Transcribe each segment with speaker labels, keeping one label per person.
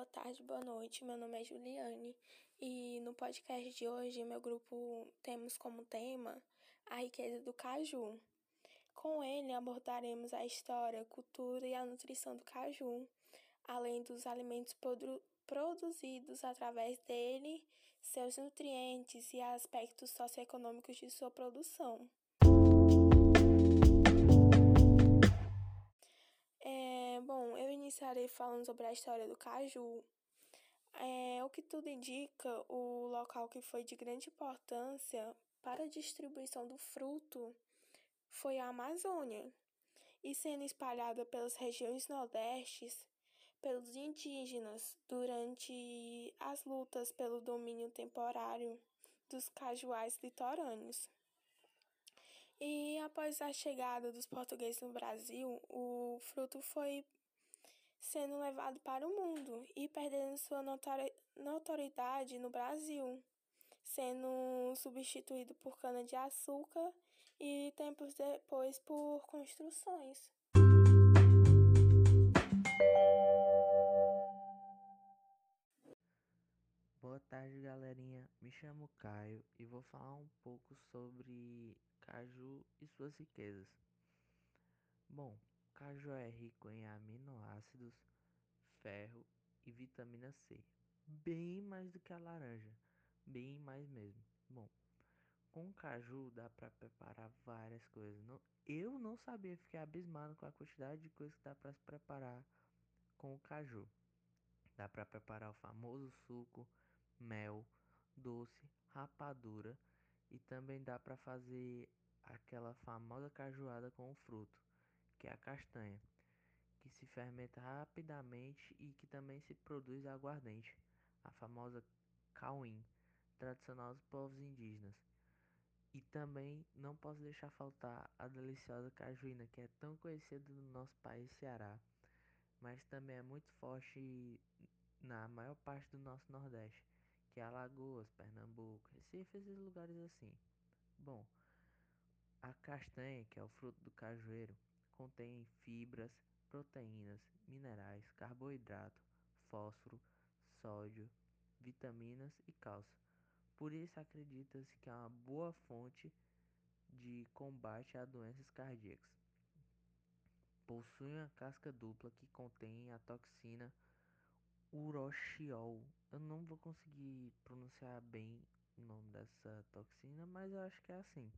Speaker 1: boa tarde, boa noite. Meu nome é Juliane e no podcast de hoje, meu grupo temos como tema a riqueza do caju. Com ele abordaremos a história, cultura e a nutrição do caju, além dos alimentos produ produzidos através dele, seus nutrientes e aspectos socioeconômicos de sua produção. É, bom, eu iniciarei falando sobre a história do caju. É, o que tudo indica, o local que foi de grande importância para a distribuição do fruto foi a Amazônia, e sendo espalhada pelas regiões nordestes, pelos indígenas, durante as lutas pelo domínio temporário dos cajuais litorâneos. E após a chegada dos portugueses no Brasil, o fruto foi sendo levado para o mundo e perdendo sua notoriedade no Brasil, sendo substituído por cana-de-açúcar e tempos depois por construções.
Speaker 2: Boa tarde, galerinha. Me chamo Caio e vou falar um pouco sobre caju e suas riquezas. Bom, caju é rico em aminoácidos, ferro e vitamina C, bem mais do que a laranja, bem mais mesmo. Bom, com caju dá para preparar várias coisas. Eu não sabia, fiquei abismado com a quantidade de coisas que dá para se preparar com o caju. Dá para preparar o famoso suco mel, doce, rapadura e também dá para fazer aquela famosa cajuada com o fruto, que é a castanha, que se fermenta rapidamente e que também se produz aguardente, a famosa cauim, tradicional dos povos indígenas. E também não posso deixar faltar a deliciosa cajuína, que é tão conhecida no nosso país Ceará, mas também é muito forte na maior parte do nosso Nordeste que é Alagoas, Pernambuco, Recife, esses lugares assim. Bom, a castanha, que é o fruto do cajueiro, contém fibras, proteínas, minerais, carboidrato, fósforo, sódio, vitaminas e cálcio. Por isso acredita-se que é uma boa fonte de combate a doenças cardíacas. Possui uma casca dupla que contém a toxina uroshiol. Eu não vou conseguir pronunciar bem o nome dessa toxina, mas eu acho que é assim,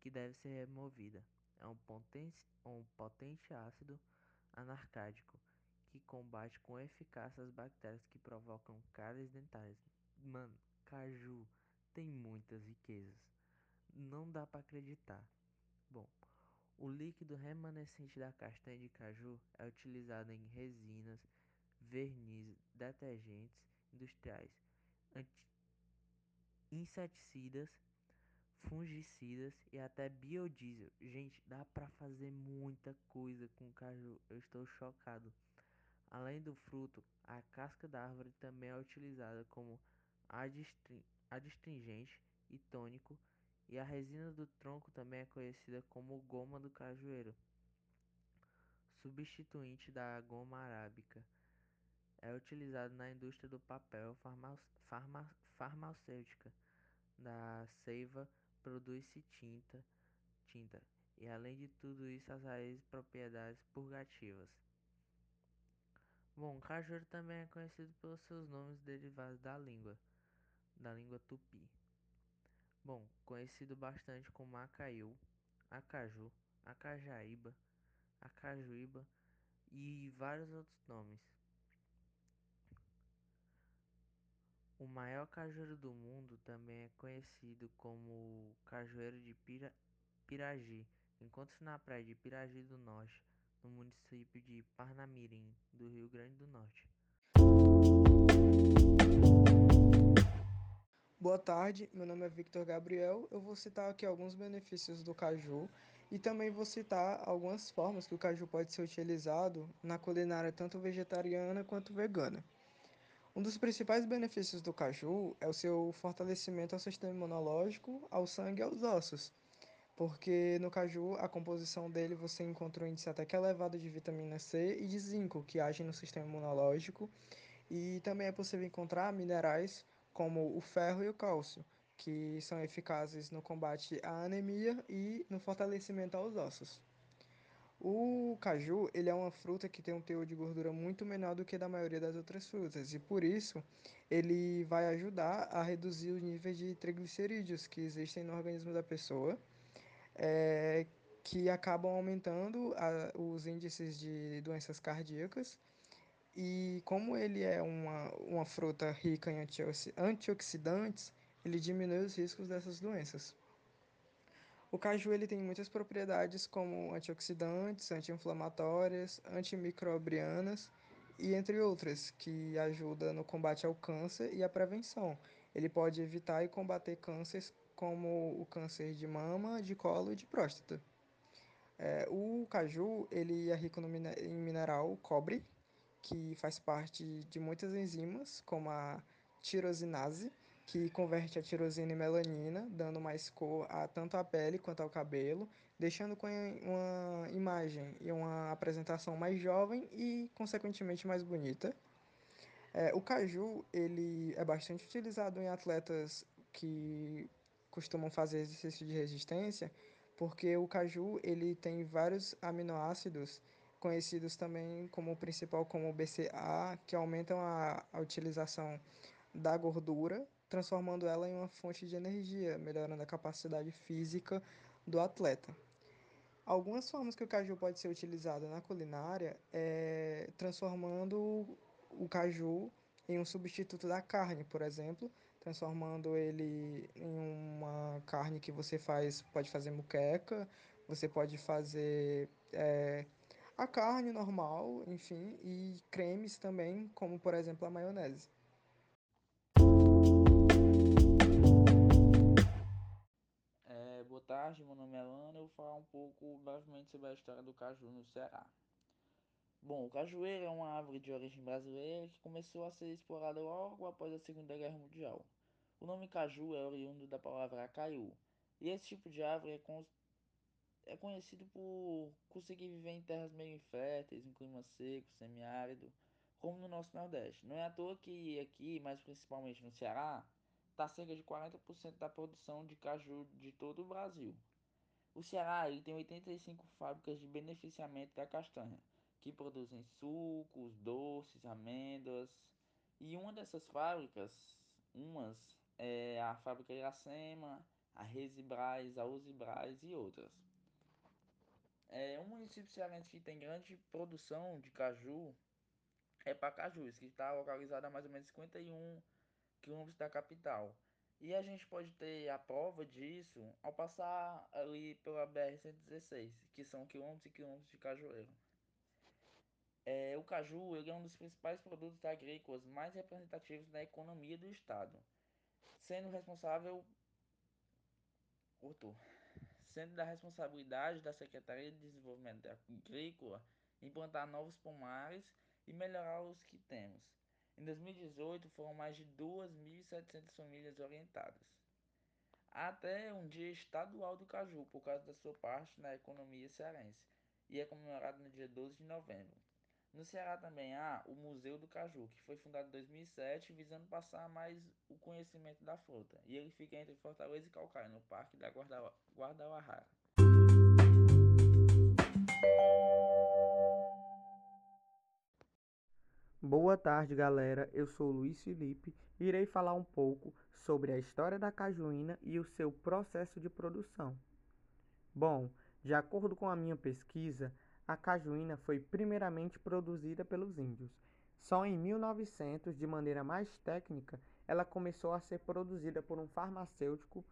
Speaker 2: que deve ser removida. É um potente, um potente ácido anarcádico que combate com eficácia as bactérias que provocam cáries dentárias. Mano, caju tem muitas riquezas. Não dá para acreditar. Bom, o líquido remanescente da castanha de caju é utilizado em resinas vernizes, detergentes industriais, inseticidas, fungicidas e até biodiesel. Gente, dá para fazer muita coisa com caju. Eu estou chocado. Além do fruto, a casca da árvore também é utilizada como adstringente e tônico, e a resina do tronco também é conhecida como goma do cajueiro, substituinte da goma arábica é utilizado na indústria do papel farmacêutica. Da seiva produz-se tinta, tinta, e além de tudo isso, as raízes propriedades purgativas. Bom, cajueiro também é conhecido pelos seus nomes derivados da língua, da língua tupi. Bom, conhecido bastante como acaiu, acaju, acajaíba, acajuíba e vários outros nomes. O maior cajueiro do mundo também é conhecido como Cajueiro de Pira Piragi. Encontra-se na praia de Piragi do Norte, no município de Parnamirim, do Rio Grande do Norte.
Speaker 3: Boa tarde, meu nome é Victor Gabriel. Eu vou citar aqui alguns benefícios do caju e também vou citar algumas formas que o caju pode ser utilizado na culinária tanto vegetariana quanto vegana. Um dos principais benefícios do caju é o seu fortalecimento ao sistema imunológico, ao sangue e aos ossos. Porque no caju, a composição dele você encontra um índice até que elevado de vitamina C e de zinco, que agem no sistema imunológico E também é possível encontrar minerais como o ferro e o cálcio, que são eficazes no combate à anemia e no fortalecimento aos ossos. O caju, ele é uma fruta que tem um teor de gordura muito menor do que da maioria das outras frutas e por isso ele vai ajudar a reduzir os níveis de triglicerídeos que existem no organismo da pessoa, é, que acabam aumentando a, os índices de doenças cardíacas. E como ele é uma, uma fruta rica em antioxidantes, ele diminui os riscos dessas doenças. O caju ele tem muitas propriedades como antioxidantes, anti-inflamatórias, antimicrobianas e entre outras, que ajuda no combate ao câncer e à prevenção. Ele pode evitar e combater cânceres como o câncer de mama, de colo e de próstata. É, o caju ele é rico no, em mineral cobre, que faz parte de muitas enzimas, como a tirosinase, que converte a tirosina em melanina, dando mais cor a tanto a pele quanto ao cabelo, deixando com uma imagem e uma apresentação mais jovem e, consequentemente, mais bonita. É, o caju ele é bastante utilizado em atletas que costumam fazer exercício de resistência, porque o caju ele tem vários aminoácidos conhecidos também como principal como o BCA, que aumentam a, a utilização da gordura transformando ela em uma fonte de energia, melhorando a capacidade física do atleta. Algumas formas que o caju pode ser utilizado na culinária é transformando o caju em um substituto da carne, por exemplo, transformando ele em uma carne que você faz, pode fazer muqueca, você pode fazer é, a carne normal, enfim, e cremes também, como por exemplo a maionese.
Speaker 4: Boa tarde, meu nome é Lana. Eu vou falar um pouco brevemente sobre a história do caju no Ceará. Bom, o cajueiro é uma árvore de origem brasileira que começou a ser explorada logo após a Segunda Guerra Mundial. O nome caju é oriundo da palavra caiu, e esse tipo de árvore é, con é conhecido por conseguir viver em terras meio inférteis, em clima seco, semiárido, como no nosso Nordeste. Não é à toa que aqui, mas principalmente no Ceará, está cerca de 40% da produção de caju de todo o Brasil. O Ceará ele tem 85 fábricas de beneficiamento da castanha, que produzem sucos, doces, amêndoas. E uma dessas fábricas, umas, é a fábrica Iracema, a Resibras, a Usibras e outras. É, um município cearense que tem grande produção de caju é Pacajus, que está localizado a mais ou menos 51 quilômetros da capital. E a gente pode ter a prova disso ao passar ali pela BR-116, que são quilômetros e quilômetros de cajueiro. É, o caju é um dos principais produtos agrícolas mais representativos da economia do estado, sendo responsável sendo da responsabilidade da Secretaria de Desenvolvimento Agrícola implantar novos pomares e melhorar os que temos. Em 2018, foram mais de 2.700 famílias orientadas. Até um dia estadual do caju, por causa da sua parte na economia cearense, e é comemorado no dia 12 de novembro. No Ceará também há o Museu do Caju, que foi fundado em 2007, visando passar mais o conhecimento da fruta. E ele fica entre Fortaleza e Calcaia, no Parque da Guadalajara.
Speaker 5: Boa tarde, galera. Eu sou Luiz Felipe e irei falar um pouco sobre a história da cajuína e o seu processo de produção. Bom, de acordo com a minha pesquisa, a cajuína foi primeiramente produzida pelos índios. Só em 1900, de maneira mais técnica, ela começou a ser produzida por um farmacêutico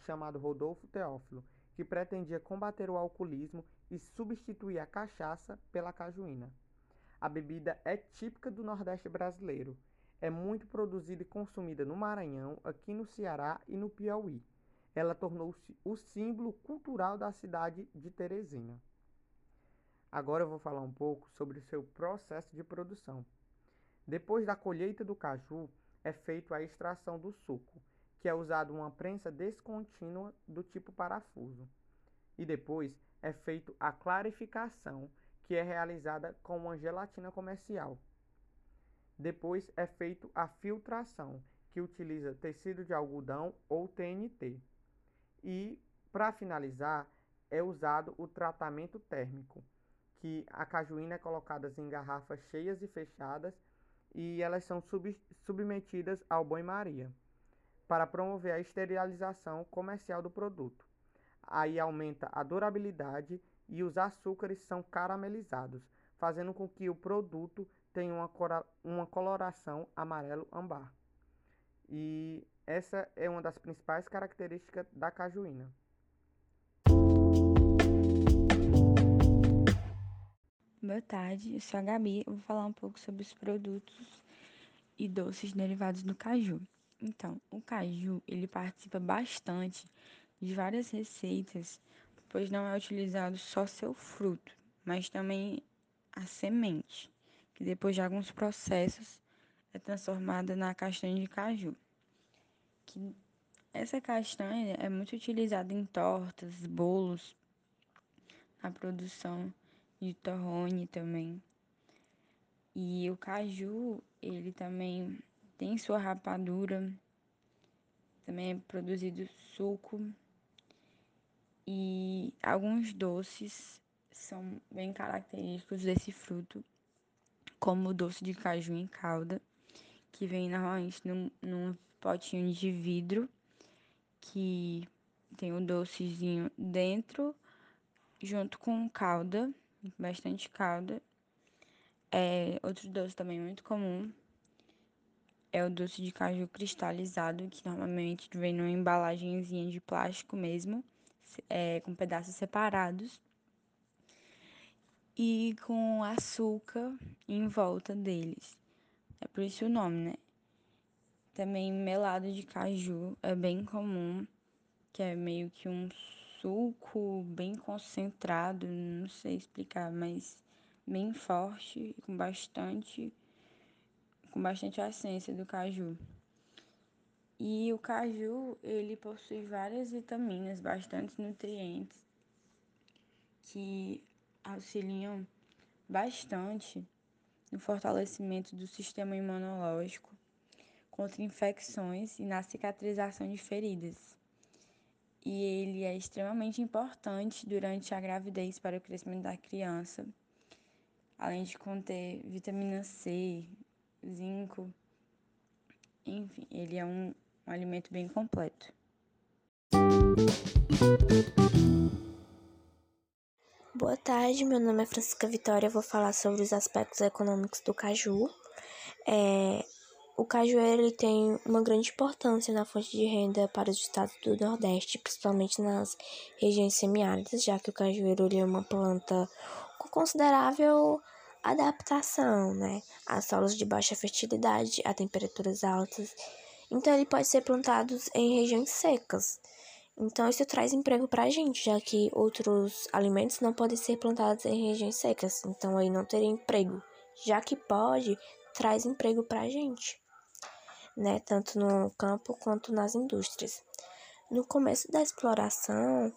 Speaker 5: chamado Rodolfo Teófilo, que pretendia combater o alcoolismo e substituir a cachaça pela cajuína. A bebida é típica do Nordeste brasileiro. É muito produzida e consumida no Maranhão, aqui no Ceará e no Piauí. Ela tornou-se o símbolo cultural da cidade de Teresina. Agora eu vou falar um pouco sobre o seu processo de produção. Depois da colheita do caju, é feita a extração do suco, que é usado uma prensa descontínua do tipo parafuso. E depois é feita a clarificação, que é realizada com uma gelatina comercial. Depois é feito a filtração, que utiliza tecido de algodão ou TNT. E, para finalizar, é usado o tratamento térmico, que a cajuína é colocada em garrafas cheias e fechadas e elas são sub submetidas ao banho-maria para promover a esterilização comercial do produto. Aí aumenta a durabilidade e os açúcares são caramelizados, fazendo com que o produto tenha uma, uma coloração amarelo ambar. E essa é uma das principais características da cajuína.
Speaker 6: Boa tarde, eu sou a Gabi. Eu vou falar um pouco sobre os produtos e doces derivados do caju. Então, o caju, ele participa bastante de várias receitas, pois não é utilizado só seu fruto, mas também a semente, que depois de alguns processos é transformada na castanha de caju. Que essa castanha é muito utilizada em tortas, bolos, na produção de torrone também. E o caju, ele também tem sua rapadura, também é produzido suco e alguns doces são bem característicos desse fruto, como o doce de caju em calda, que vem normalmente num, num potinho de vidro, que tem o docezinho dentro, junto com calda, bastante calda. É, outro doce também muito comum é o doce de caju cristalizado, que normalmente vem numa embalagenzinha de plástico mesmo, é, com pedaços separados. E com açúcar em volta deles. É por isso o nome, né? Também melado de caju é bem comum, que é meio que um suco bem concentrado, não sei explicar, mas bem forte, com bastante com bastante essência do caju. E o caju, ele possui várias vitaminas, bastante nutrientes que auxiliam bastante no fortalecimento do sistema imunológico, contra infecções e na cicatrização de feridas. E ele é extremamente importante durante a gravidez para o crescimento da criança, além de conter vitamina C, zinco. Enfim, ele é um, um alimento bem completo.
Speaker 7: Boa tarde, meu nome é Francisca Vitória. Eu vou falar sobre os aspectos econômicos do caju. É, o cajueiro ele tem uma grande importância na fonte de renda para os estados do Nordeste, principalmente nas regiões semiáridas, já que o cajueiro ele é uma planta com considerável adaptação, né, a solos de baixa fertilidade, a temperaturas altas. Então ele pode ser plantado em regiões secas. Então isso traz emprego para a gente, já que outros alimentos não podem ser plantados em regiões secas. Então aí não teria emprego. Já que pode, traz emprego para a gente, né, tanto no campo quanto nas indústrias. No começo da exploração,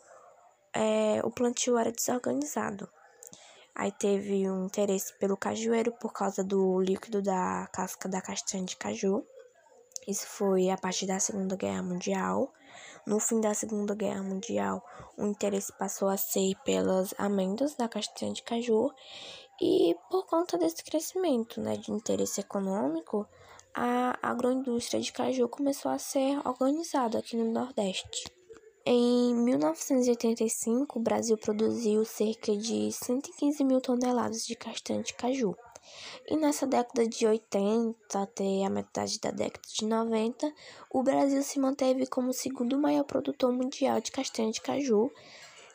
Speaker 7: é, o plantio era desorganizado. Aí teve um interesse pelo cajueiro por causa do líquido da casca da castanha de caju. Isso foi a partir da Segunda Guerra Mundial. No fim da Segunda Guerra Mundial, o interesse passou a ser pelas amêndoas da castanha de caju. E por conta desse crescimento né, de interesse econômico, a agroindústria de caju começou a ser organizada aqui no Nordeste. Em 1985, o Brasil produziu cerca de 115 mil toneladas de castanha de caju. E nessa década de 80 até a metade da década de 90, o Brasil se manteve como o segundo maior produtor mundial de castanha de caju,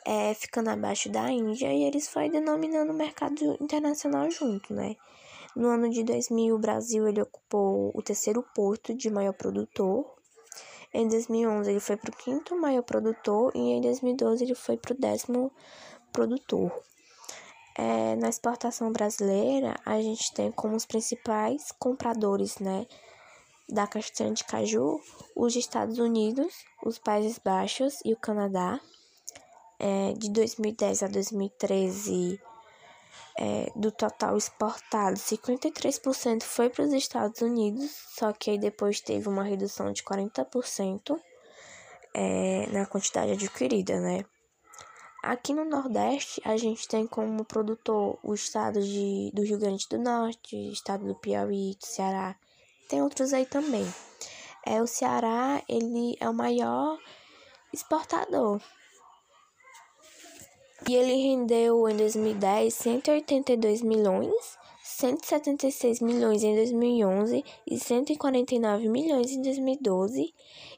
Speaker 7: é, ficando abaixo da Índia, e eles foi denominando o mercado internacional junto, né? No ano de 2000, o Brasil ele ocupou o terceiro posto de maior produtor, em 2011 ele foi para o quinto maior produtor e em 2012 ele foi para o décimo produtor. É, na exportação brasileira, a gente tem como os principais compradores né, da castanha de caju os Estados Unidos, os Países Baixos e o Canadá. É, de 2010 a 2013, é, do total exportado, 53% foi para os Estados Unidos, só que aí depois teve uma redução de 40% é, na quantidade adquirida, né? Aqui no Nordeste, a gente tem como produtor o estado de, do Rio Grande do Norte, estado do Piauí, do Ceará. Tem outros aí também. É, o Ceará, ele é o maior exportador. E ele rendeu em 2010 182 milhões, 176 milhões em 2011 e 149 milhões em 2012.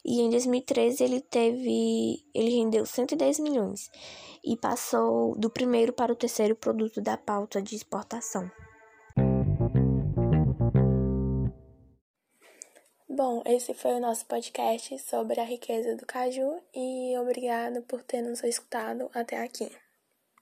Speaker 7: E em 2013 ele teve, ele rendeu 110 milhões e passou do primeiro para o terceiro produto da pauta de exportação.
Speaker 1: Bom, esse foi o nosso podcast sobre a riqueza do caju e obrigado por ter nos escutado até aqui.